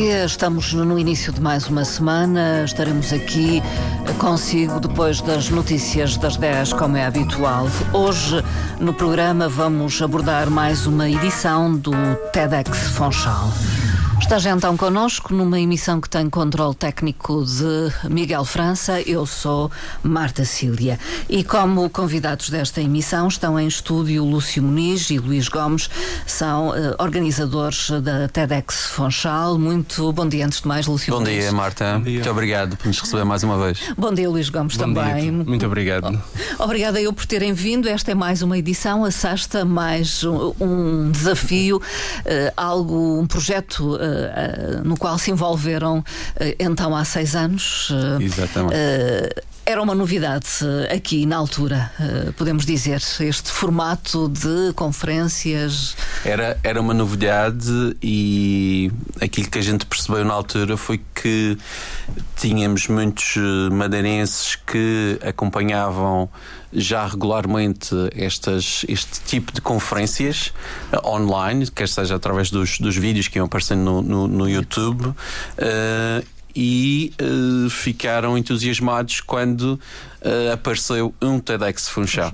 dia, estamos no início de mais uma semana. Estaremos aqui consigo depois das notícias das 10, como é habitual. Hoje, no programa, vamos abordar mais uma edição do TEDx Fonchal. Está já então connosco numa emissão que tem controle técnico de Miguel França. Eu sou Marta Cília. E como convidados desta emissão estão em estúdio Lúcio Muniz e Luís Gomes, são uh, organizadores da TEDx Fonchal. Muito bom dia, antes de mais, Lúcio Bom Muniz. dia, Marta. dia. Muito obrigado por nos receber mais uma vez. Bom dia, Luís Gomes, Bom também. dia. Muito obrigado. Obrigada eu por terem vindo. Esta é mais uma edição, a sexta, mais um, um desafio, eh, algo, um projeto eh, no qual se envolveram eh, então há seis anos. Eh, Exatamente. Era uma novidade eh, aqui na altura, eh, podemos dizer, este formato de conferências. Era, era uma novidade e aquilo que a gente percebeu na altura foi que tínhamos muitos eh, madeirenses que acompanhavam já regularmente estas, este tipo de conferências online, quer seja através dos, dos vídeos que iam aparecendo no, no, no YouTube. eh, e eh, ficaram entusiasmados quando eh, apareceu um TEDx Funchal.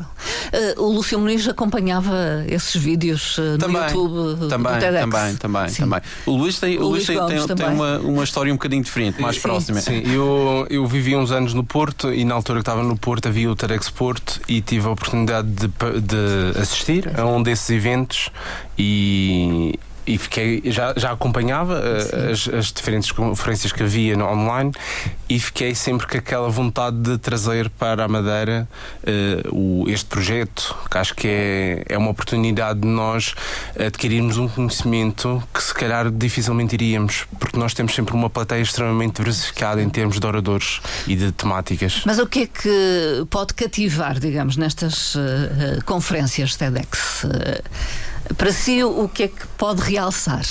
Eh, o Lúcio Muniz acompanhava esses vídeos eh, no Também, YouTube também, do TEDx. também, também, Sim. também. O Luís tem, o Luís Luís tem, tem, tem também. uma, uma história um bocadinho diferente, mais Sim, próxima. Sim, eu, eu vivi uns anos no Porto e na altura que estava no Porto havia o TEDx Porto e tive a oportunidade de, de assistir a um desses eventos e, e fiquei, já, já acompanhava eh, as, as diferentes conferências que havia no online e fiquei sempre com aquela vontade de trazer para a Madeira eh, o, este projeto, que acho que é, é uma oportunidade de nós adquirirmos um conhecimento que se calhar dificilmente iríamos, porque nós temos sempre uma plateia extremamente diversificada em termos de oradores e de temáticas. Mas o que é que pode cativar, digamos, nestas eh, conferências TEDx? Eh, para si, o que é que pode realçar?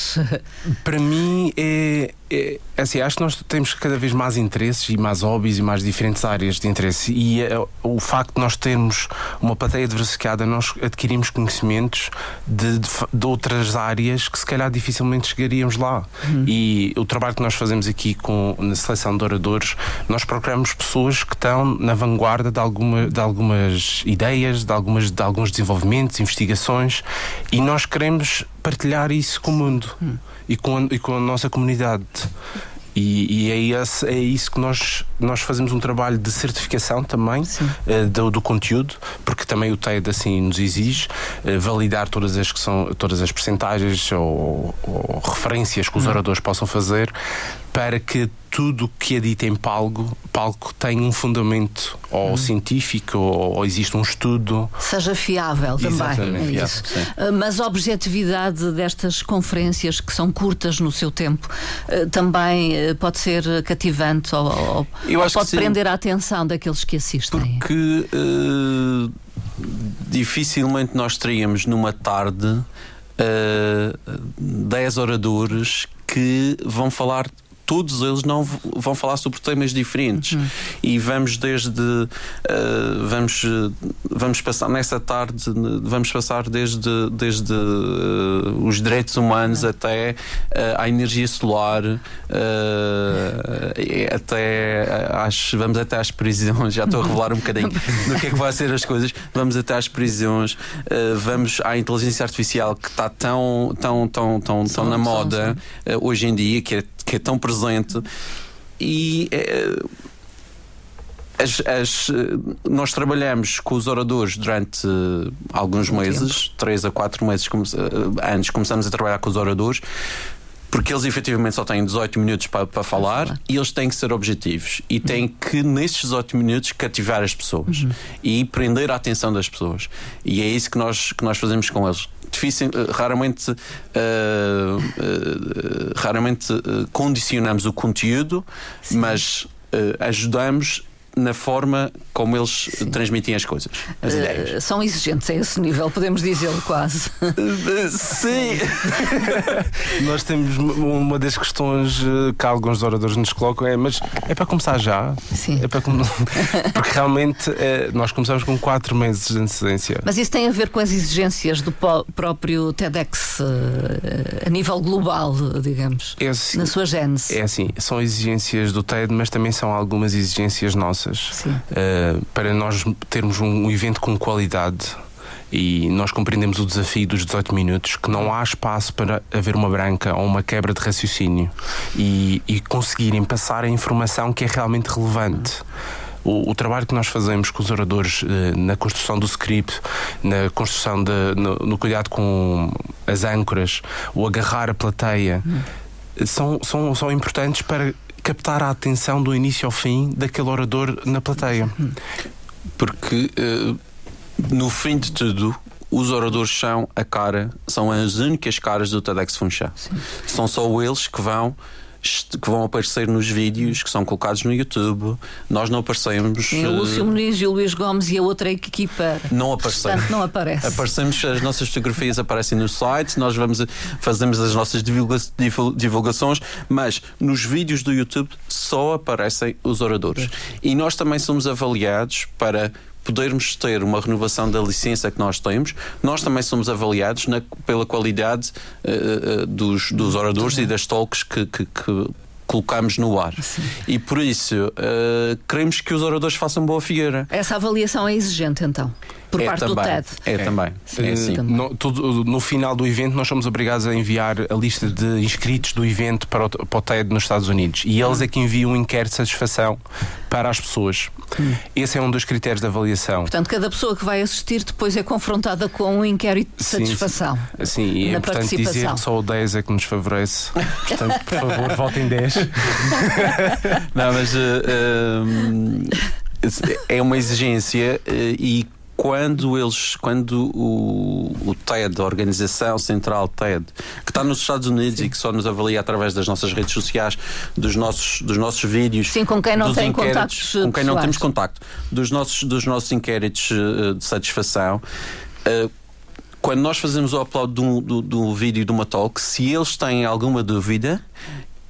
Para mim é, é assim, acho que nós temos cada vez mais interesses e mais hobbies e mais diferentes áreas de interesse. E é, o facto de nós termos uma plateia diversificada nós adquirimos conhecimentos de, de, de outras áreas que se calhar dificilmente chegaríamos lá. E o trabalho que nós fazemos aqui com na seleção de oradores nós procuramos pessoas que estão na vanguarda de, alguma, de algumas ideias de, algumas, de alguns desenvolvimentos, investigações e nós queremos partilhar isso com o mundo e, com a, e com a nossa comunidade. E, e é, esse- é isso que nós, nós fazemos um trabalho de certificação também eh, do, do conteúdo, porque também o TED assim nos exige eh, validar todas as que são todas as percentagens ou, ou referências que os oradores possam fazer para que tudo o que é dito em palco, palco tenha um fundamento ou científico ou, ou existe um estudo Seja fiável também. Exatamente, é fiável, isso. sim. Eh, Mas a objetividade destas conferências, que são curtas no seu tempo, eh, também eh, pode ser cativante ou, ou- pode prender a atenção daqueles que assistem. Porque eh, dificilmente nós teríamos numa tarde 10 oradores que vão falar. Todos eles não vão falar sobre temas diferentes. E vamos desde eh, vamos vamos passar nessa tarde vamos passar desde desde eh, os direitos humanos até eh, à energia solar até às, vamos até às prisões. Já estou a revelar um bocadinho do que é que vai ser as coisas. Vamos até às prisões vamos à inteligência artificial que está tão tão tão tão, tão na moda hoje em dia que é, que é tão presente e eh, as- as, eh, nós trabalhamos com os oradores durante eh, alguns Um meses, três a quatro meses come- antes começamos a trabalhar com os oradores. Porque eles efetivamente só têm 18 minutos para, para falar e eles têm que ser objetivos e têm que, nesses 18 minutos, cativar as pessoas e prender a atenção das pessoas. E é isso que nós, que nós fazemos com eles. Difícil, eh, raramente, eh, eh, raramente condicionamos o conteúdo, mas eh, ajudamos na forma como eles Sim. transmitem as coisas, as uh, ideias. São exigentes a esse nível, podemos dizê-lo quase. Sim! Nós temos uma das questões eh, que alguns oradores nos colocam é, mas é para começar já? Sim. É para com... Porque realmente é, nós começamos com quatro meses de antecedência. Mas isso tem a ver com as exigências do próprio TEDx a nível global, digamos, é assim, na sua gênese. É assim, são exigências do TED, mas também são algumas exigências nossas. Uh, para nós termos um evento com qualidade e nós compreendemos o desafio dos 18 minutos, que não há espaço para haver uma branca ou uma quebra de raciocínio e, e conseguirem passar a informação que é realmente relevante. O, o, trabalho que nós fazemos com os oradores eh, na construção do script, na construção de, no, no, cuidado com as âncoras, o agarrar a plateia, hum. são, são, são importantes para captar a atenção do início ao fim daquele orador na plateia. Porque, uh, no fim de tudo, os oradores são a cara, são as únicas caras do TEDx Funchal. São só eles que vão que vão aparecer nos vídeos que são colocados no YouTube. Nós não aparecemos. Sim, o Lúcio Muniz e o Luís Gomes e a outra equipa. Não aparecem. Portanto, não aparece. Aparecemos, as nossas fotografias aparecem no site, nós vamos fazemos as nossas divulgações, mas nos vídeos do YouTube só aparecem os oradores. E nós também somos avaliados para podermos ter uma renovação da licença que nós temos, nós também somos avaliados na, pela qualidade uh, dos, dos oradores e das talks que, que, que colocamos no ar. Sim. E por isso uh, queremos que os oradores façam boa figueira. Essa avaliação é exigente então por é parte também, do TED. É, é. também. Sim, é, sim. No, tudo, no, final do evento, nós somos obrigados a enviar a lista de inscritos do evento para o, para o TED nos Estados Unidos. E eles é que enviam um inquérito de satisfação para as pessoas. Hum. Esse é um dos critérios de avaliação. Portanto, cada pessoa que vai assistir depois é confrontada com um inquérito de satisfação. Sim, sim. e é importante dizer que só o 10 é que nos favorece. Portanto, por favor, votem 10. Não, mas. Uh, uh, é uma exigência uh, e quando eles, quando o, o TED, a Organização Central TED, que está nos Estados Unidos Sim. e que só nos avalia através das nossas redes sociais, dos nossos, dos nossos vídeos. Sim, com quem não tem contactos. Com quem não temos contacto. Dos nossos, dos nossos inquéritos eh, de satisfação. Uh, quando nós fazemos o upload do, do, do vídeo de uma talk, se eles têm alguma dúvida,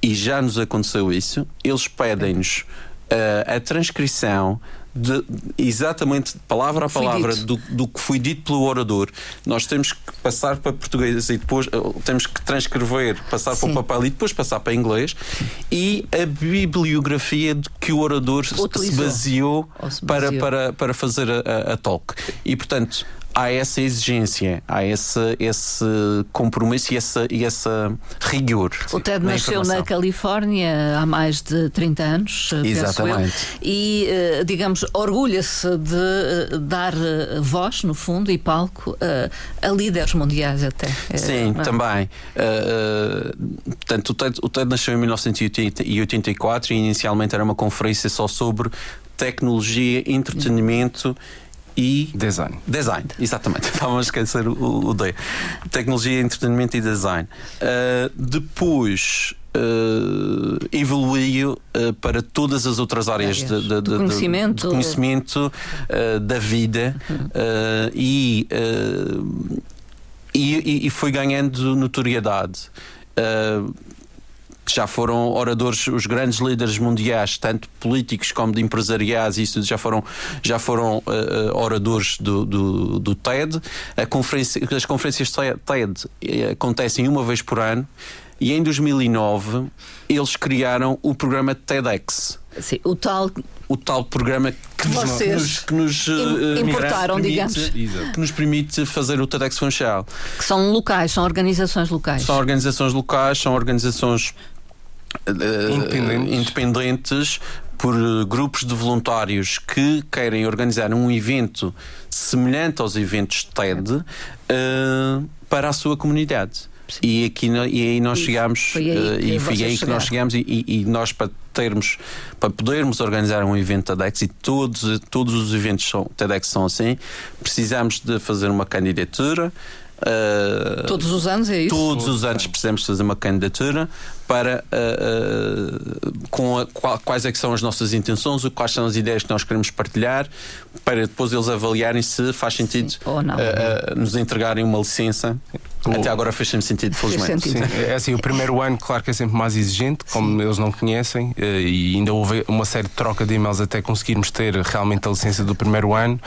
e já nos aconteceu isso, eles pedem-nos uh, a transcrição de, exatamente palavra a palavra do, do, que foi dito pelo orador. Nós temos que passar para português e depois eh, temos que transcrever, passar Sim. para o papel e depois passar para inglês. E a bibliografia de que o orador se baseou, se baseou, Para, para, para fazer a, a, a talk. E portanto, há essa exigência, há esse, esse compromisso e essa, e essa rigor. O Ted na nasceu na Califórnia há mais de 30 anos, Exatamente. e, eh, digamos, orgulha-se de eh, dar eh, voz, no fundo, e palco a líderes mundiais até. Sim, é, também. Uh, portanto, o TED, o TED nasceu em 1984 e inicialmente era uma conferência só sobre tecnologia, entretenimento e. Design. Design, exatamente. Estava a esquecer o, o D. Tecnologia, entretenimento e design. Uh, depois. Uh, evoluiu uh, para todas as outras áreas de, de, de, conhecimento, de conhecimento uh, da vida e, e, e, foi ganhando notoriedade que já foram oradores, os grandes líderes mundiais, tanto políticos como de empresariais, isso já foram, já foram uh, oradores do, do, do, TED. Conferência, as conferências TED eh, acontecem uma vez por ano e em 2009 eles criaram o programa TEDx. Sim, o tal o tal programa que Vocês que nos, importaram, permite, digamos, que nos permite fazer o TEDx Funchal. Que são locais, são organizações locais. São organizações locais, são organizações independentes. independentes por uh, grupos de voluntários que querem organizar um evento semelhante aos eventos TED uh, para a sua comunidade. E, aqui, e aí nós chegámos foi aí e foi aí que nós chegamos e, e, nós para termos para podermos organizar um evento TEDx e todos todos os eventos são, TEDx são assim precisamos de fazer uma candidatura Uh, todos os anos é isso? Todos os anos precisamos fazer uma candidatura para uh, uh, com a, quais é que são as nossas intenções, quais são as ideias que nós queremos partilhar, para depois eles avaliarem se faz sentido Sim, nos entregarem uma licença. O... Até agora fez sempre sentido, felizmente. Sim, é assim, o primeiro ano, claro que é sempre mais exigente, como Sim. eles não conhecem, e ainda houve uma série de troca de e-mails até conseguirmos ter realmente a licença do primeiro ano.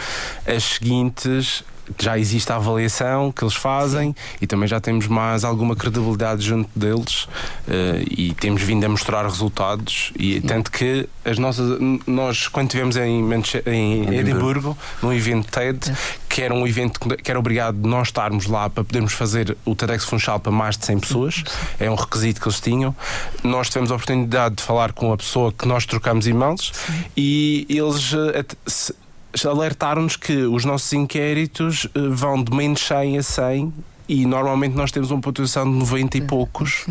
As seguintes já existe a avaliação que eles fazem e também já temos mais alguma credibilidade junto deles uh, e temos vindo a mostrar resultados e tanto que as nossas nós quando tivemos em, em Edimburgo. Num evento TED é. que era um evento que era obrigado nós estarmos lá para podermos fazer o TEDx Funchal para mais de 100 pessoas é um requisito que eles tinham. Nós tivemos a oportunidade de falar com a pessoa que nós trocamos e-mails e eles uh, alertaram-nos que os nossos inquéritos eh, vão de menos 100 a 100 e normalmente nós temos uma pontuação de 90 e poucos.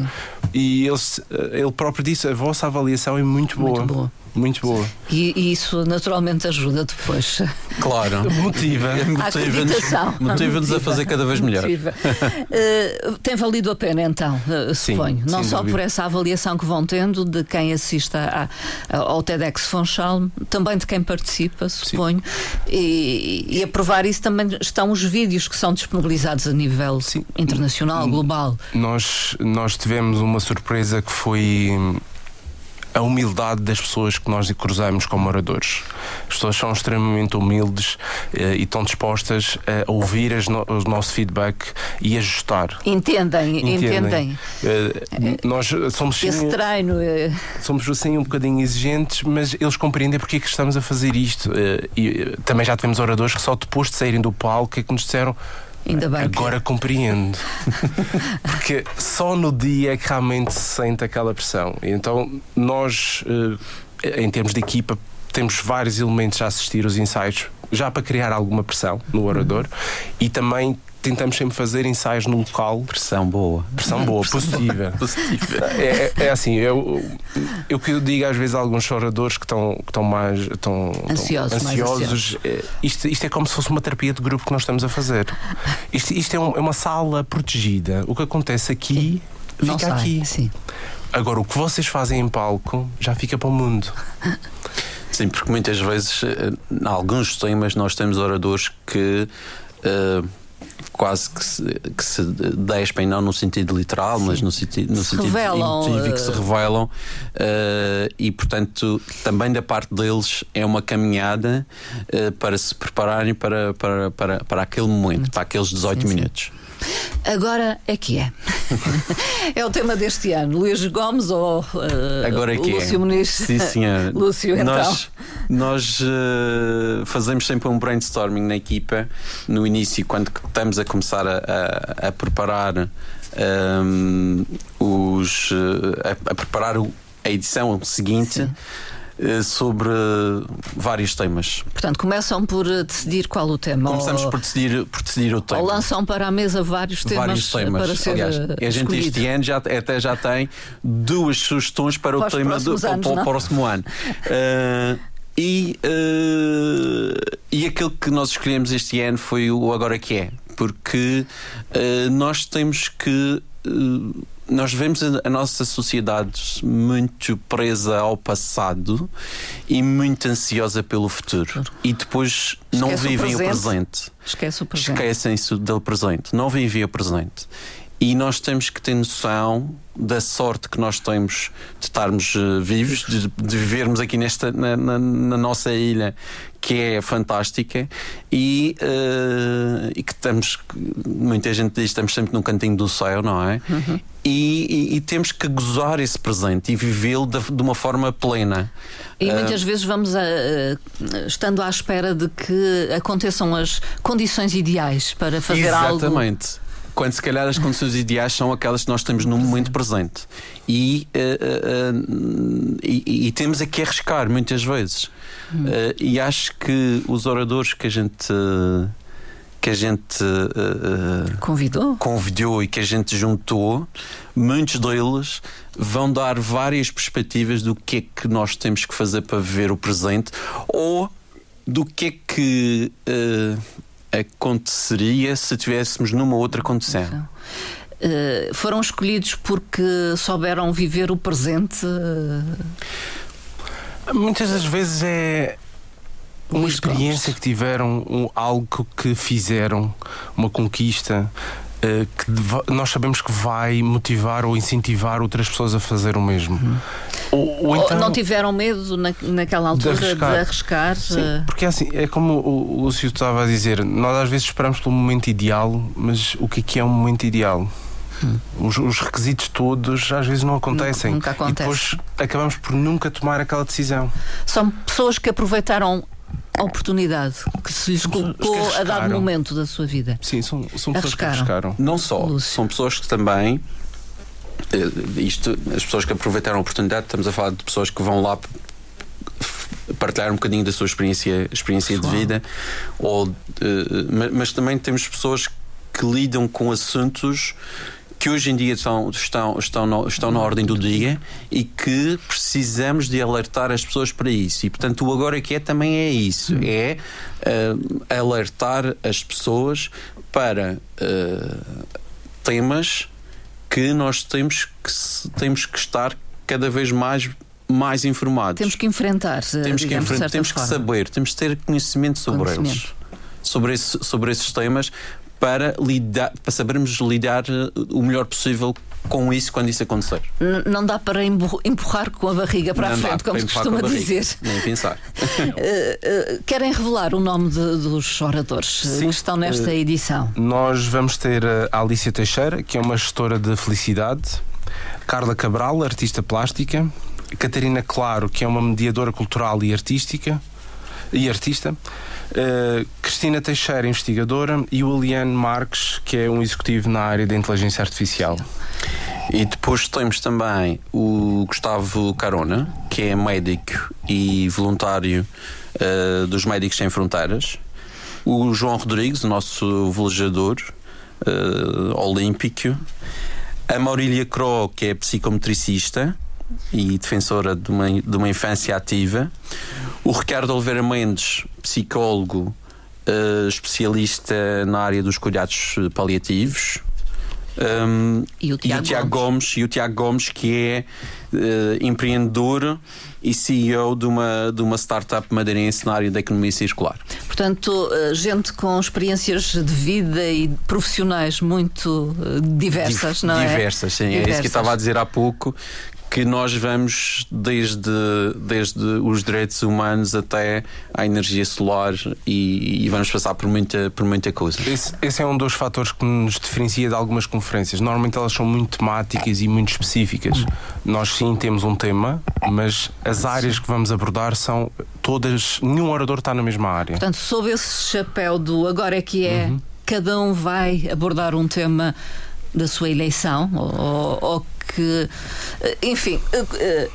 E ele, eh, ele próprio disse: a vossa avaliação é muito boa. Muito boa. Muito boa. E, e, isso naturalmente ajuda depois. Claro. Motiva. Motiva-nos motiva a fazer cada vez melhor. Uh, tem valido a pena então, uh, suponho. Sim, Não só dúvida. por essa avaliação que vão tendo de quem assista a, a, ao TEDx Funchal, também de quem participa, suponho. E, e, a provar isso também estão os vídeos que são disponibilizados a nível Sim. internacional, global. Nós, nós tivemos uma surpresa que foi a humildade das pessoas que nós cruzamos como oradores. As pessoas são extremamente humildes eh, e estão dispostas a ouvir no, o nosso feedback e ajustar. Entendem, entendem. entendem. Eh, nós somos Esse sim, treino. Eh... Somos assim um bocadinho exigentes, mas eles compreendem porque é que estamos a fazer isto. Eh, e também já tivemos oradores que só depois de saírem do palco é que nos disseram Ainda bem Agora que... compreendo. Porque só no dia é que realmente se sente aquela pressão. Então, nós, eh, em termos de equipa, temos vários elementos a assistir os ensaios, já para criar alguma pressão no orador uhum. e também tentamos sempre fazer ensaios no local. Pressão boa. Pressão boa, positiva. positiva. É, é, assim, eu, eu que eu digo às vezes a alguns choradores que estão, que estão mais estão, ansiosos. Estão ansiosos é, isto, isto é como se fosse uma terapia de grupo que nós estamos a fazer. Isto, isto é, um, é uma sala protegida. O que acontece aqui sim. fica Não aqui. Sim. Agora, o que vocês fazem em palco já fica para o mundo. Sim, porque muitas vezes, eh, em alguns temas, nós temos oradores que. Uh, quase que se, que se despem, não no sentido literal, Sim. mas no, sentido, no sentido revelam, emotivo, que se eh, revelam. Uh, e, portanto, também da parte deles é uma caminhada uh, para se prepararem para, para, para, para aquele momento, para aqueles 18 sim, minutos. Agora é que é. é o tema deste ano. Luís Gomes ou uh, Agora é que Lúcio é. Muniz? Sim, senhor. Lúcio, então. Nós, nós uh, fazemos sempre um brainstorming na equipa no início, quando estamos a começar a, a, a preparar um, os. A, a, preparar a edição seguinte. Sim eh, sobre vários temas. Portanto, começam por decidir qual o tema. Começamos ou, por, decidir, por decidir o tema. Ou lançam para a mesa vários temas, vários temas. para ser Aliás, a gente este ano já, até já tem duas sugestões para, para o tema do, anos, para, o próximo ano. Uh, e, uh, e aquele que nós escolhemos este ano foi o Agora Que É, porque uh, nós temos que nós vemos a, nossa sociedade muito presa ao passado e muito ansiosa pelo futuro. E depois Esquece não vivem o presente. o presente. Esquece o presente. Esquecem-se do presente. Não vivem o presente. E nós temos que ter noção da sorte que nós temos de estarmos uh, vivos, de, de, vivermos aqui nesta, na, na, na, nossa ilha, que é fantástica, e, uh, e que estamos, muita gente diz, estamos sempre num cantinho do céu, não é? Uhum. E, e, e, temos que gozar esse presente e vivê-lo de, de, uma forma plena. E muitas uh, vezes vamos a, estando à espera de que aconteçam as condições ideais para fazer exatamente. algo. Exatamente quando se calhar as condições ideais são aquelas que nós temos no momento presente. E, uh, uh, e, e, temos aqui a arriscar muitas vezes. Hum. Uh, e acho que os oradores que a gente que a gente convidou. convidou e que a gente juntou, muitos deles vão dar várias perspectivas do que é que nós temos que fazer para viver o presente ou do que é que aconteceria se tivéssemos numa outra condição. Uh, foram escolhidos porque souberam viver o presente? Muitas das vezes é uma experiência que tiveram, um, algo que fizeram, uma conquista. Uh, que nós sabemos que vai motivar ou incentivar outras pessoas a fazer o mesmo. Uhum. Ou, ou, então, não tiveram medo na, naquela altura de arriscar? De arriscar Sim, uh... porque é assim, é como o, o Lúcio estava a dizer, nós às vezes esperamos pelo momento ideal, mas o que é que é um momento ideal? Hum. Os, os, requisitos todos às vezes não acontecem. Nunca, nunca acontece. E depois acabamos por nunca tomar aquela decisão. São pessoas que aproveitaram oportunidade que se lhes colocou a dado momento da sua vida. Sim, são, são pessoas arriscaram. que arriscaram. Não só, Lúcio. são pessoas que também. Eh, isto, as pessoas que aproveitaram a oportunidade, estamos a falar de pessoas que vão lá partilhar um bocadinho da sua experiência, experiência de vida, ou, uh, mas, mas também temos pessoas que lidam com assuntos que hoje em dia estão, estão, estão, no, estão na ordem do dia e que precisamos de alertar as pessoas para isso. E, portanto, o agora que é também é isso: é uh, alertar as pessoas para uh, temas que nós temos que, temos que estar cada vez mais mais informados. Temos que enfrentar. Temos que, enfrentar, temos que saber, temos que ter conhecimento sobre conhecimento. eles. Sobre, esse, sobre esses temas para, lidar, para sabermos lidar eh, o melhor possível com isso quando isso acontecer. N não dá para empurrar com a barriga para não a frente, como se costuma dizer. Nem pensar. uh, uh, querem revelar o nome de, dos oradores Sim, que estão nesta uh, edição? Nós vamos ter a Alicia Teixeira, que é uma gestora de felicidade, Carla Cabral, artista plástica, Catarina Claro, que é uma mediadora cultural e artística e artista. Uh, Cristina Teixeira, investigadora, e o Eliane Marques, que é um executivo na área da inteligência artificial. E depois temos também o Gustavo Carona, que é médico e voluntário uh, dos Médicos Sem Fronteiras. O João Rodrigues, o nosso velejador uh, olímpico. A Maurília Cro, que é psicometricista e defensora de uma, de uma infância ativa. O Ricardo Oliveira Mendes, psicólogo, uh, especialista na área dos cuidados paliativos. Um, e o Tiago, e o Tiago Gomes. Gomes. e o Tiago Gomes que é uh, empreendedor e CEO de uma, de uma startup madeirense na área da economia circular. Portanto, gente com experiências de vida e profissionais muito diversas, Dif não é? Diversas, sim. Diversas. É isso que eu estava a dizer há pouco, que nós vamos desde, desde os direitos humanos até à energia solar e, e vamos passar por muita, por muita coisa. Esse, esse, é um dos fatores que nos diferencia de algumas conferências. Normalmente elas são muito temáticas e muito específicas. Nós sim temos um tema, mas as áreas que vamos abordar são todas. Nenhum orador está na mesma área. Portanto, sob esse chapéu do agora é que é, uhum. cada um vai abordar um tema da sua eleição ou, ou que, eh, enfim. Eh, eh,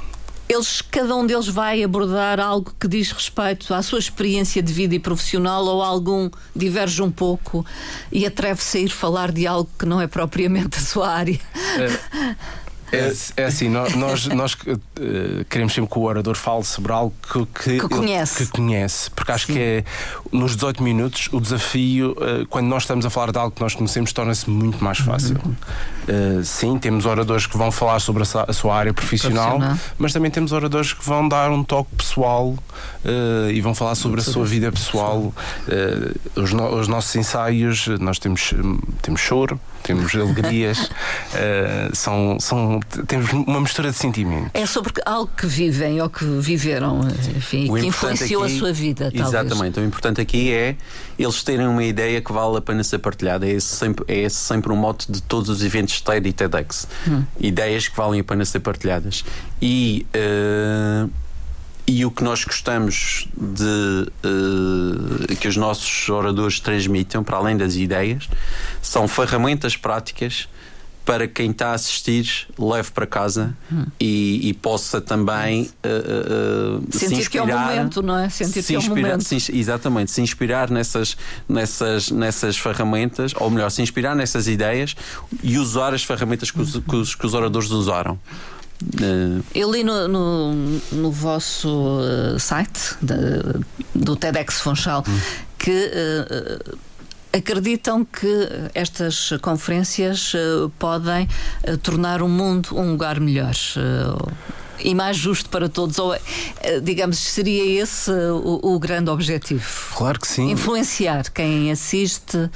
eles, cada um deles vai abordar algo que diz respeito à sua experiência de vida e profissional ou algum diverge um pouco e atreve-se a ir falar de algo que não é propriamente a sua área. É. É, é assim, nós, nós, uh, queremos sempre que o orador fale sobre algo que, que, que conhece. que conhece. Porque acho Sim. que é nos 18 minutos o desafio, uh, quando nós estamos a falar de algo que nós conhecemos, torna-se muito mais fácil. Uhum. Uh, sim, temos oradores que vão falar sobre a, sua área profissional, profissional, mas também temos oradores que vão dar um toque pessoal e vão falar sobre a sua vida pessoal. Os, no, os, nossos ensaios, nós temos, temos choro, temos alegrias, são, são temos uma mistura de sentimentos. É sobre algo que vivem ou que viveram, enfim, que influenciou aqui, a sua vida. Talvez. Exatamente. O importante aqui é eles terem uma ideia que vale a pena ser partilhada. É esse sempre, é esse sempre um mote de todos os eventos TED e TEDx. Hum. Ideias que valem a pena ser partilhadas. E. Uh, e o que nós gostamos de uh, que os nossos oradores transmitam, para além das ideias, são ferramentas práticas para quem está a assistir leve para casa hum. e, e, possa também uh, uh, sentir se inspirar, que é o momento, não é? Sentir se que é o momento. Se, exatamente, se inspirar nessas, nessas, nessas ferramentas, ou melhor, se inspirar nessas ideias e usar as ferramentas que os, que os, que os oradores usaram. Eu li no, no, no vosso site de, do TEDx Funchal hum. que uh, Acreditam que estas conferências uh, podem uh, tornar o mundo um lugar melhor? Uh, e mais justo para todos? Ou, digamos, seria esse o, o grande objetivo? Claro que sim. Influenciar quem assiste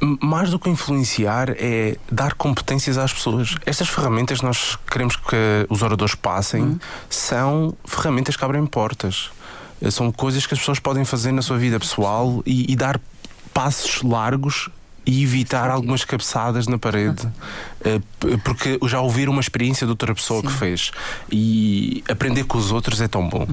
mais do que influenciar é dar competências às pessoas. Estas ferramentas nós queremos que os oradores passem hum. são ferramentas que abrem portas. São coisas que as pessoas podem fazer na sua vida pessoal e, e dar passos largos e evitar algumas cabeçadas na parede, eh, porque já ouvir uma experiência de outra pessoa Sim. que fez e aprender com os outros é tão bom.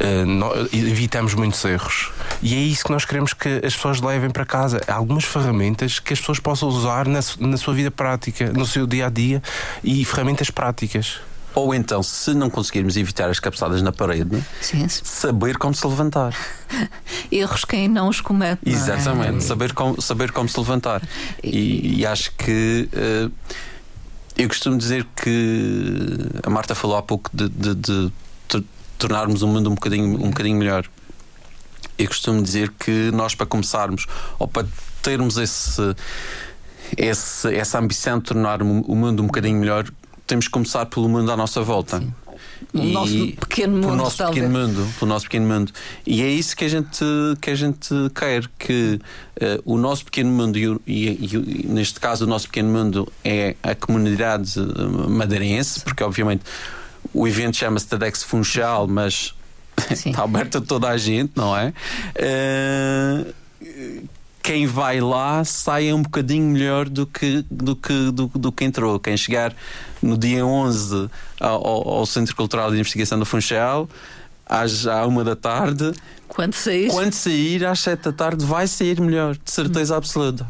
Uh, evitamos muitos erros. E é isso que nós queremos que as pessoas levem para casa. Há algumas ferramentas que as pessoas possam usar na, na sua vida prática, no seu dia a dia e ferramentas práticas. Ou então, se não conseguirmos evitar as cabeçadas na parede, Sim. saber como se levantar. Erros quem não os comete. Não é? Exatamente, é? saber, como, saber como se levantar. E, e acho que. Uh, eu costumo dizer que a Marta falou há pouco de, de, de, de tornarmos o mundo um bocadinho, um bocadinho melhor. Eu costumo dizer que nós, para começarmos, ou para termos esse, esse, essa ambição de tornar o mundo um bocadinho melhor, temos que começar pelo mundo à nossa volta. Sim. O e nosso pequeno mundo, nosso talvez. pequeno mundo, pelo nosso pequeno mundo. E é isso que a gente que a gente quer que uh, o nosso pequeno mundo e, e, e, neste caso o nosso pequeno mundo é a comunidade eh, madeirense, porque obviamente o evento chama-se TEDx Funchal, mas está aberto a toda a gente, não é? Uh, quem vai lá saia um bocadinho melhor do que, do que, do, do que entrou. Quem chegar no dia 11 ao, ao Centro Cultural de Investigação do Funchal, às à uma da tarde. Quando sair? Quando sair, às sete da tarde, vai sair melhor, de certeza absoluta.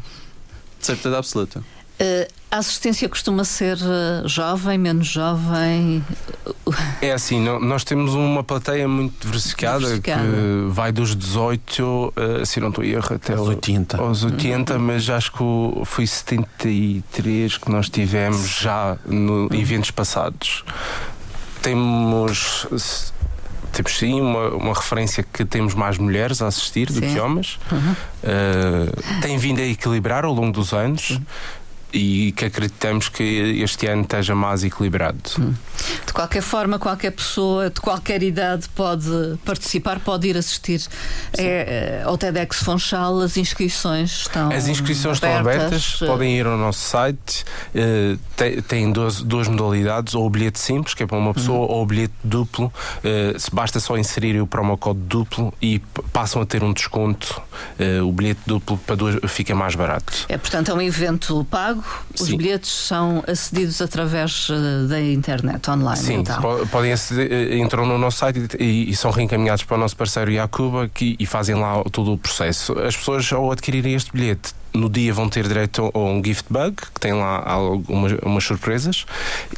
De certeza absoluta. Uh, a assistência costuma ser uh, jovem, menos jovem? É assim, nós temos uma plateia muito diversificada, diversificada. que vai dos 18, uh, se não estou erro, até aos 80. Aos 80, uhum. mas acho que foi 73 que nós tivemos já no uhum. eventos passados. Temos temos sim uma, uma referência que temos mais mulheres a assistir sim. do que homens. Uhum. Uh, tem vindo a equilibrar ao longo dos anos. Uhum e que acreditamos que este ano esteja mais equilibrado. Hum. De qualquer forma, qualquer pessoa de qualquer idade pode participar, pode ir assistir é, ao TEDx Fonchal. As inscrições estão As inscrições abertas. estão abertas, podem ir ao nosso site. Uh, tem, tem duas, duas modalidades: ou o bilhete simples, que é para uma pessoa, hum. ou o bilhete duplo. Uh, se basta só inserir o promo code duplo e passam a ter um desconto. Uh, o bilhete duplo para duas fica mais barato. É, portanto, é um evento pago pago, os Sim. bilhetes são acedidos através eh, da internet, online. Sim, então. podem aceder, eh, entram no nosso site e, e, são reencaminhados para o nosso parceiro Yakuba que, e fazem lá todo o processo. As pessoas, ao adquirirem este bilhete, no dia vão ter direito a um gift bug, que tem lá algumas umas surpresas,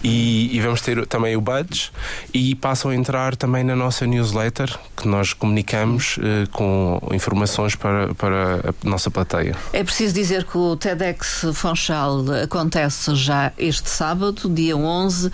e, e, vamos ter também o badge, e passam a entrar também na nossa newsletter, que nós comunicamos eh, com informações para, para a nossa plateia. É preciso dizer que o TEDx Fonchal acontece já este sábado, dia 11,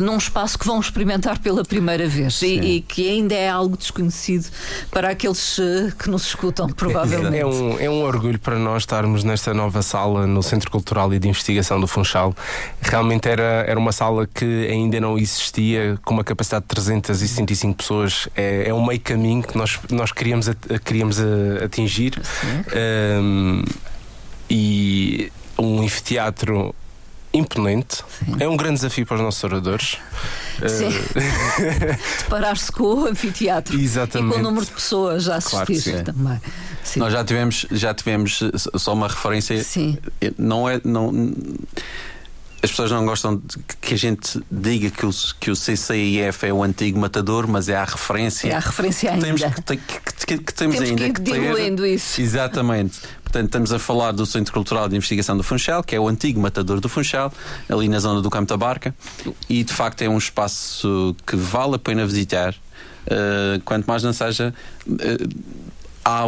num espaço que vão experimentar pela primeira vez e, e, que ainda é algo desconhecido para aqueles eh, que nos escutam, provavelmente. É um, é um orgulho para nós estarmos nesta nova sala no Centro Cultural e de Investigação do Funchal. Realmente era, era uma sala que ainda não existia, com uma capacidade de 365 pessoas. É, é um meio caminho que nós, nós queríamos, queríamos atingir. Um, e um anfiteatro imponente. Sim. É um grande desafio para os nossos oradores. Sim. Deparar-se com o anfiteatro Exatamente. e com o número de pessoas a assistir claro também. Sim. Nós já tivemos, já tivemos só uma referência. Sim. Não é. Não, as pessoas não gostam de que a gente diga que o, que o CCIF é o antigo matador, mas é a referência. É a referência ainda. Temos que, que, que, que temos, temos ainda que, ir diluindo isso. Exatamente. Portanto, estamos a falar do Centro Cultural de Investigação do Funchal, que é o antigo matador do Funchal, ali na zona do Campo da Barca, e de facto é um espaço que vale a pena visitar. Uh, quanto mais não seja. Uh, há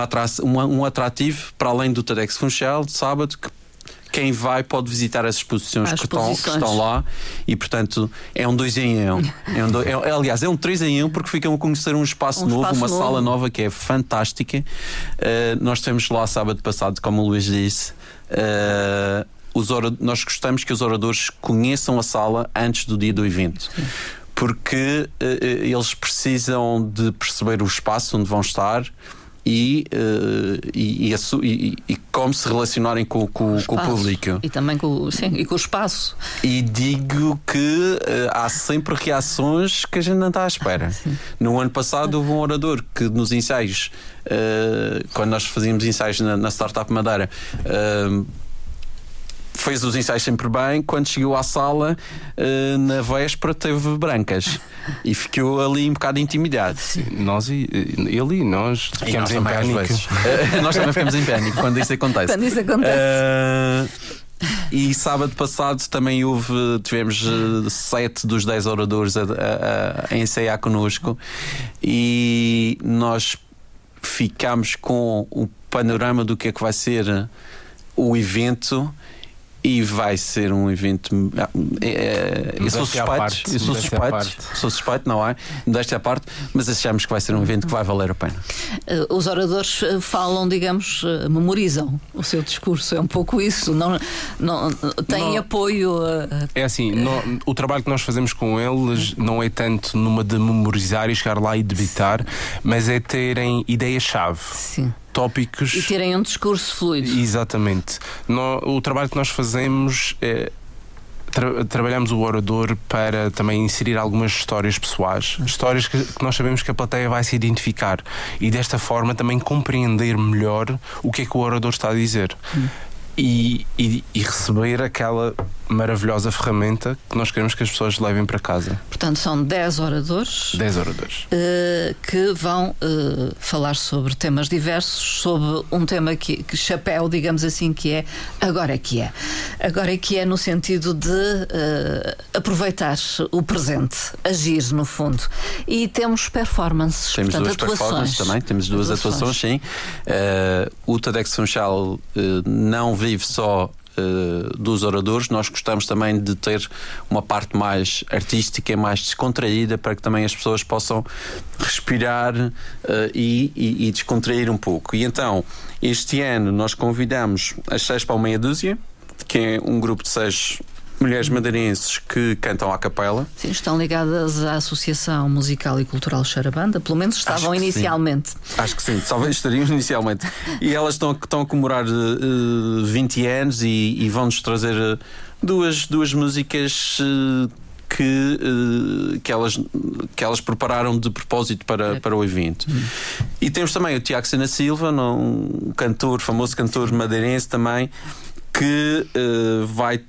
atração, um atrativo para além do TEDx Funchal de sábado que quem vai pode visitar as exposições, As que estão, que estão lá e, portanto, é um dois em um. É um do- é- aliás, é um três em um porque ficam a conhecer um espaço Um novo, espaço uma novo. sala nova que é fantástica. Uh, nós estivemos lá sábado passado, como o Luís disse. Uh, os nós gostamos que os oradores conheçam a sala antes do dia do evento. Porque uh, uh, eles precisam de perceber o espaço onde vão estar e, uh, e, e, e- como se relacionarem com, com- com o público. E também com, o- sim, e com o espaço. E digo que eh, há sempre reações que a gente não está à espera. No ano passado houve um orador que nos ensaios, eh, quando nós fazíamos ensaios na, na Startup Madeira, eh, fez os ensaios sempre bem. Quando chegou à sala, eh, na véspera teve brancas e ficou ali um bocado intimidado. Nós e ele e nós E ficamos nós em pânico. vezes. Eh, nós também ficamos em pânico quando isso acontece. Quando isso acontece. Eh, e sábado passado também houve, tivemos sete dos dez oradores a, a, a ensaiar connosco e nós ficámos com o panorama do que é que vai ser o evento. E vai ser um evento. ah, é, é, eu sou à suspeito, parte, eu sou à suspeito, parte. sou suspeito, não é? Desta parte, mas achamos que vai ser um evento que vai valer a pena. Eh, Os oradores eh, falam, digamos, eh, memorizam o seu discurso. É um pouco isso. Não, não, têm Não. apoio. eh, É assim, nó- o trabalho que nós fazemos com eles não é tanto numa de memorizar e chegar lá e debitar, mas é terem ideias-chave, sim. Tópicos. E terem um discurso fluido. Exatamente. Nó- o trabalho que nós fazemos é. tra- trabalhamos o orador para também inserir algumas histórias pessoais, histórias que, que nós sabemos que a plateia vai se identificar e desta forma também compreender melhor o que é que o orador está a dizer. E, e- e receber aquela maravilhosa ferramenta que nós queremos que as pessoas levem para casa. Portanto, são 10 oradores. 10 oradores. eh, que vão eh, falar sobre temas diversos, sobre um tema que, que chapéu, digamos assim, que é agora é que é. Agora é que é no sentido de eh, aproveitar o presente, agir no fundo. E temos performances, Temos portanto, duas atuações. performances também, temos duas atuações, sim. Eh, o TEDx Funchal não vive só dos oradores, nós gostamos também de ter uma parte mais artística, mais descontraída, para que também as pessoas possam respirar eh, e, e- e descontrair um pouco. E então, este ano nós convidamos as seis para uma meia dúzia, que é um grupo de seis mulheres madeirenses que cantam à capela. Sim, estão ligadas à Associação Musical e Cultural Charabanda, pelo menos estavam sim. inicialmente. Acho que sim, talvez estariam inicialmente. E elas estão, estão a comemorar eh, 20 anos e, e vão-nos trazer eh, duas, duas músicas eh, que, eh, que, elas, que elas prepararam de propósito para, para o evento. E temos também o Tiago Sena Silva, um cantor, famoso cantor madeirense também, que eh, vai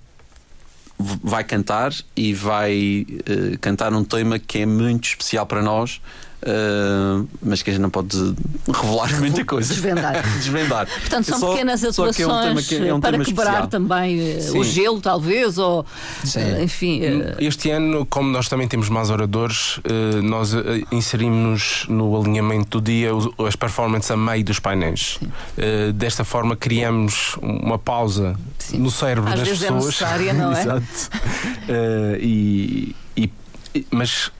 vai cantar e vai eh, cantar um tema que é muito especial para nós, eh, mas que a gente não pode revelar muita coisa. Desvendar. Desvendar. Portanto, são Só- pequenas que atuações é um tema que é um para tema quebrar especial. também eh, o Sim. gelo, talvez, ou Sim. eh, enfim. eh, Este ano, como nós também temos mais oradores, eh, nós eh, inserimos no alinhamento do dia as performances a meio dos painéis. Eh, Desta forma, criamos uma pausa Sim. no cérebro Às das vezes é pessoas. necessária, não é? Exato. Eh, e, e- mas,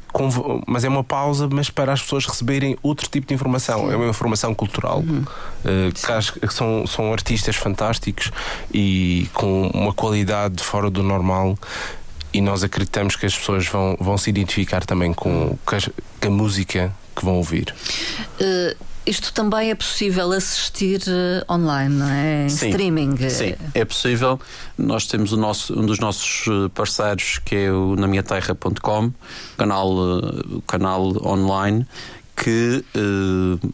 mas é uma pausa, mas para as pessoas receberem outro tipo de informação. É uma informação cultural. Uhum. Que são, são artistas fantásticos e com uma qualidade fora do normal. E nós acreditamos que as pessoas vão, vão se identificar também com, com a música que vão ouvir. eh, isto também é possível assistir eh, online, não é? Em Sim. streaming. Sim, é possível. Nós temos o nosso, um dos nossos eh, parceiros que é o namiaterra.com, canal, eh, o canal online que eh,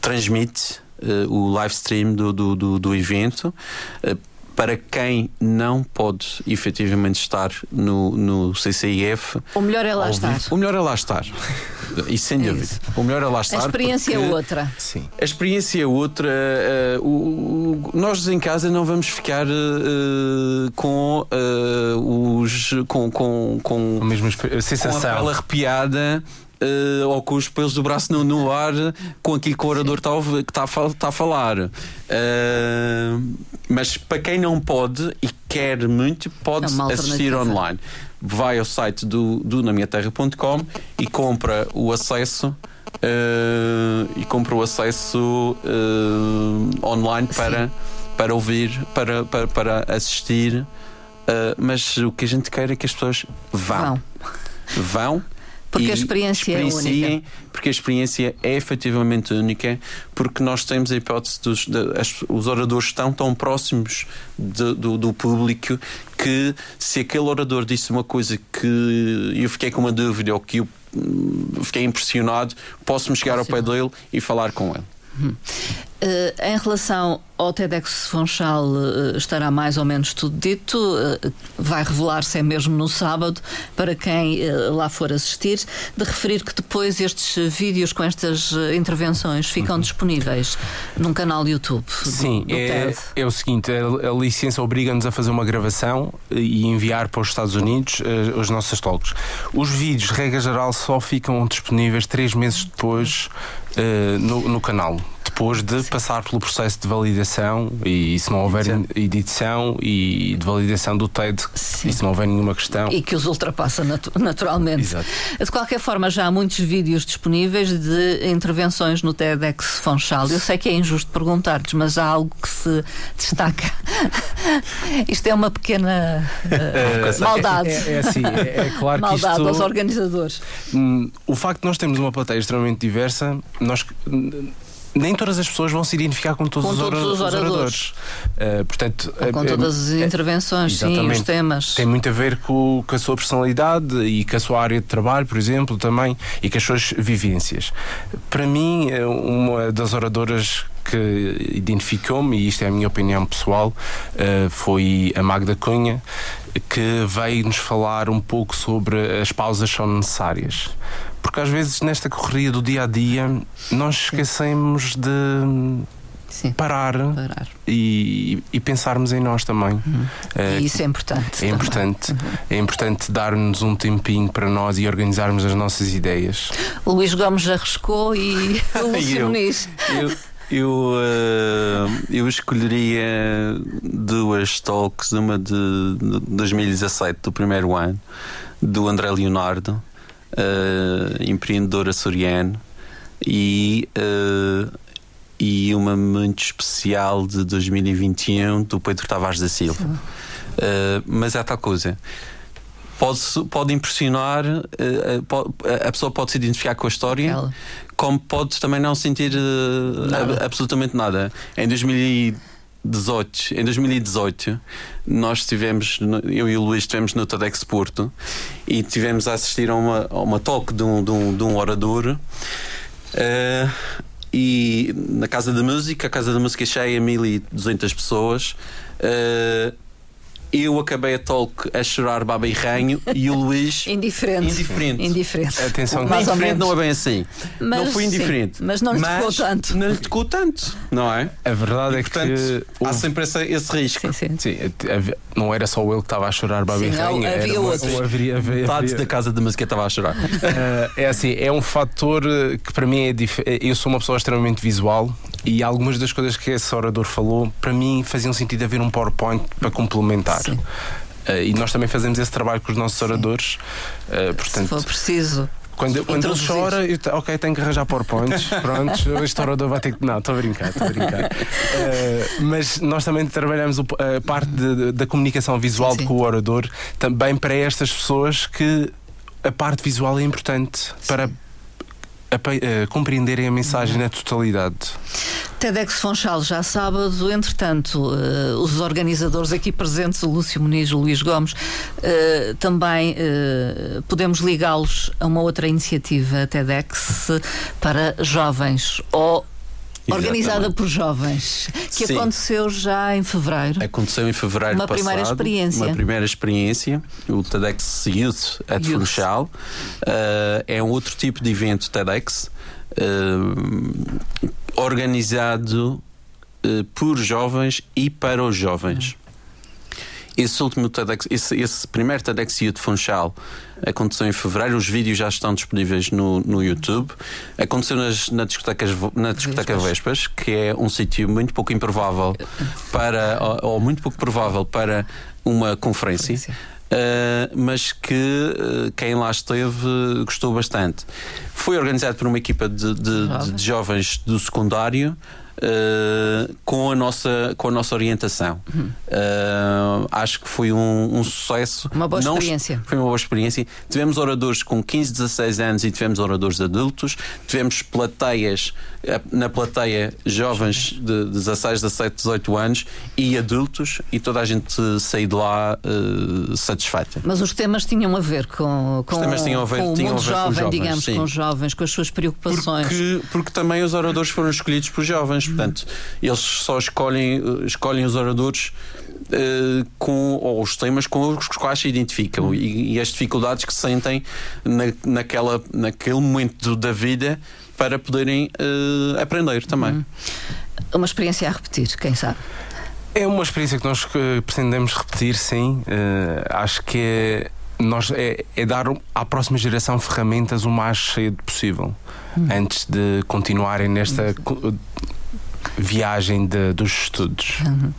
transmite eh, o live stream do, do, do, do evento. eh, para quem não pode efetivamente estar no, no CCIF, O melhor é lá estar. o melhor é lá estar. E sem É dúvida. isso. O melhor é lá A estar. experiência é outra. Sim. a experiência é outra. eh, o- o- nós em casa não vamos ficar eh, com eh, os. com, com, com, A mesma exper- com a sensação. arrepiada. Eh, ou com os pelos do braço no, no ar, com aquilo que o orador está a, que está a, falar. Eh, Mas para quem não pode e quer muito, pode É assistir online. Vai ao site do, do namiaterra.com e compra o acesso. Uh, e compra o acesso uh, online para, para ouvir, para, para, para assistir. Uh, mas o que a gente quer é que as pessoas vão. Vão. vão porque a experiência é única. Porque a experiência é efetivamente única, porque nós temos a hipótese dos de, as, os oradores estão tão próximos de, do, do, público que se aquele orador disse uma coisa que eu fiquei com uma dúvida ou que eu hum, fiquei impressionado, posso-me chegar ao pé dele e falar com ele. Uh, em relação ao TEDx Funchal, uh, estará mais ou menos tudo dito. Uh, vai revelar-se é mesmo no sábado para quem lá for assistir. De referir que depois estes vídeos com estas intervenções ficam uhum. disponíveis num canal YouTube. Sim, do, do é, é, o seguinte: a, a licença obriga-nos a fazer uma gravação e enviar para os Estados Unidos os nossos talks. Os vídeos, regra geral, só ficam disponíveis três meses depois no, no canal depois de Sim. passar pelo processo de validação e, se não houver Sim. edição e de validação do TED Sim. e se não houver nenhuma questão. E que os ultrapassa natu naturalmente. Exato. De qualquer forma, já há muitos vídeos disponíveis de intervenções no TEDx Fonchal. Eu sei que é injusto perguntar-lhes, mas há algo que se destaca. Isto é uma pequena uh, maldade. É, é, é, assim, é, é claro maldade que isto, aos organizadores. Hum, o facto de nós termos uma plateia extremamente diversa, nós nem todas as pessoas vão se identificar com todos, com os, todos os, oradores. oradores. Uh, portanto, Ou com é, todas as intervenções, sim, os temas. Tem muito a ver com, com, a sua personalidade e com a sua área de trabalho, por exemplo, também, e com as suas vivências. Para mim, é uma das oradoras que identificou-me, e isto é a minha opinião pessoal, uh, foi a Magda Cunha, que veio nos falar um pouco sobre as pausas são necessárias. Porque às vezes nesta correria do dia a dia nós esquecemos de Sim. parar, parar. E, e, pensarmos em nós também. Uhum. Uh, e isso é importante. É importante. Uhum. É importante dar-nos um tempinho para nós e organizarmos as nossas ideias. Luís Gomes arriscou e o Lúcio Muniz. Eu, eu, uh, eu escolheria duas talks, uma de, de 2017, do primeiro ano, do André Leonardo uh, empreendedor açoriano e, uh, e uma muito especial de 2021 do Pedro Tavares da Silva. Uh, mas é tal coisa. Pode, pode impressionar, pode, a pessoa pode se identificar com a história, Ela. como pode também não sentir nada. absolutamente nada. Em 2018 18, em 2018, nós tivemos, eu e o Luís estivemos no TEDx Porto e tivemos a assistir a uma, a uma talk de um, de um, de um orador. Uh, e na Casa da Música, a Casa da Música é cheia, 1200 pessoas. Uh, eu acabei a talk a chorar baba e ranho e o Luís indiferente. Indiferente. indiferente. Atenção, mais indiferente não é bem assim. Mas, não foi indiferente. Sim, mas não lhe tocou tanto. Não lhe tocou tanto, não é? A verdade e, é portanto, que há sempre esse, esse risco. Sim, sim. sim, não era só ele que estava a chorar baba e ranho. Havia era, outros. Havia, havia, havia. da casa da música estava a chorar. Uh, é assim, é um fator que para mim é diferente. Eu sou uma pessoa extremamente visual e algumas das coisas que esse orador falou, para mim faziam sentido haver um PowerPoint para complementar. Sim. Uh, e nós também fazemos esse trabalho com os nossos Sim. oradores. Uh, portanto, Se for preciso. Quando, quando ele chora, eu, ok, tenho que arranjar PowerPoints. Pronto, este orador vai ter que. Não, estou a brincar, estou a brincar. Uh, mas nós também trabalhamos a parte de, da comunicação visual Sim. com o orador também para estas pessoas que a parte visual é importante Sim. para a, a, compreenderem a mensagem uhum. na totalidade. TEDx Fonchal já sábado, entretanto, uh, os organizadores aqui presentes, o Lúcio Muniz, o Luís Gomes, uh, também uh, podemos ligá-los a uma outra iniciativa TEDx para jovens ou organizada por jovens, que Sim. aconteceu já em fevereiro. Aconteceu em fevereiro uma passado. primeira experiência. Uma primeira experiência, o TEDx Youth at Youth. Funchal. Uh, é um outro tipo de evento TEDx. Uh, organizado uh, por jovens e para os jovens. Esse último TEDx, esse, esse primeiro TEDx Youth Funchal aconteceu em fevereiro, os vídeos já estão disponíveis no, no YouTube. Aconteceu nas, na, discoteca, na discoteca Vespas, que é um sítio muito pouco improvável para, ou, ou muito pouco provável para uma conferência. Uh, mas que uh, quem lá esteve gostou bastante. Foi organizado por uma equipa de, de, de, de jovens do secundário uh, com, a nossa, com a nossa orientação. Uhum. Uh, acho que foi um, um, sucesso. Uma boa experiência. Não, foi uma boa experiência. Tivemos oradores com 15, 16 anos e tivemos oradores adultos. Tivemos plateias, eh, na plateia, jovens de 16, 17, 18 anos e adultos, e toda a gente saiu de lá uh, satisfeita. Mas os temas tinham a ver com, com, os temas tinham a ver, com o mundo jovem, com jovens, digamos, sim. com os jovens, com as suas preocupações. Porque, porque também os oradores foram escolhidos por jovens, portanto, eles só escolhem, escolhem os oradores uh, com ou os temas com os quais se identificam e, e, as dificuldades que sentem na, naquela, naquele momento da vida para poderem uh, aprender também. Uhum. Uma experiência a repetir, quem sabe? É uma experiência que nós pretendemos repetir, sim. Uh, acho que é, nós, é, é, dar à próxima geração ferramentas o mais cedo possível, hum. antes de continuarem nesta viagem de, dos estudos. Uhum.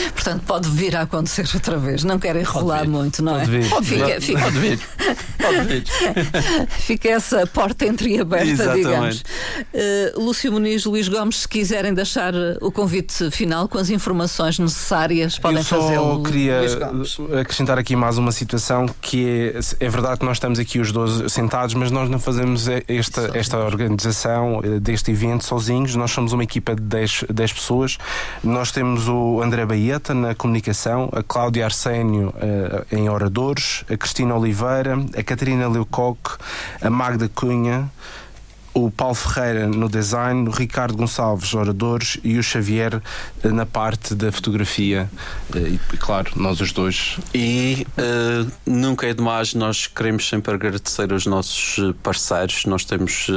Portanto, pode vir a acontecer outra vez. Não quero enrolar muito, não pode é? Vir. Pode, fica, vir. Fica, pode vir. Pode vir. fica essa porta entreaberta, Exatamente. digamos. Uh, Lúcio Muniz, Luís Gomes, se quiserem deixar o convite final com as informações necessárias, podem fazê-lo. Eu queria acrescentar aqui mais uma situação que é, é verdade que nós estamos aqui os 12 sentados, mas nós não fazemos esta, esta organização eh, deste evento sozinhos. Nós somos uma equipa de 10, 10 pessoas. Nós temos o André Baeta na comunicação, a Cláudia Arsénio uh, em oradores, a Cristina Oliveira, a Catarina Leucoque, a Magda Cunha, o Paulo Ferreira no design, o Ricardo Gonçalves oradores e o Xavier uh, na parte da fotografia. Uh, e, claro, nós os dois. E uh, nunca é demais, nós queremos sempre agradecer aos nossos parceiros. Nós temos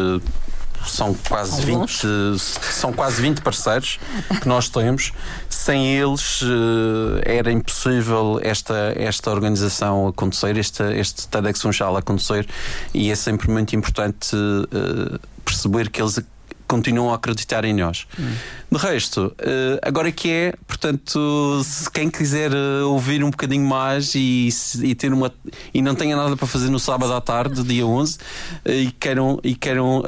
são quase Alguns. 20 são quase 20 parceiros que nós temos. Sem eles uh, era impossível esta, esta organização acontecer, este, este TEDx Funchal acontecer e é sempre muito importante uh, perceber que eles continuam a acreditar em nós. Hum. De resto, uh, agora que é, portanto, se quem quiser uh, ouvir um bocadinho mais e, e, ter uma e não tenha nada para fazer no sábado à tarde, dia 11, uh, eh, e queiram, e queiram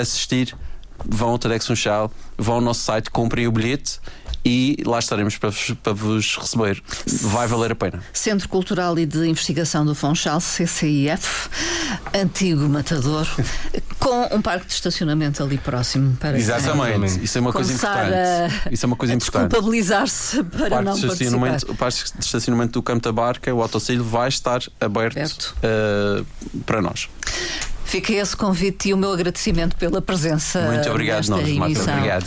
assistir, vão ao TEDx Funchal, vão ao nosso site, comprem o bilhete e lá estaremos para vos, para vos receber. Vai valer a pena. Centro Cultural e de Investigação do Funchal, CCIF, antigo matador, com um parque de estacionamento ali próximo para Exatamente, isso é uma coisa importante. A, isso é uma coisa importante. Desculpabilizar-se para não participar. O parque de estacionamento do Campo da Barca, o autocilho, vai estar aberto, aberto. Uh, para nós. Fica esse convite e o meu agradecimento pela presença. Muito obrigado, nós, Marta. Obrigado.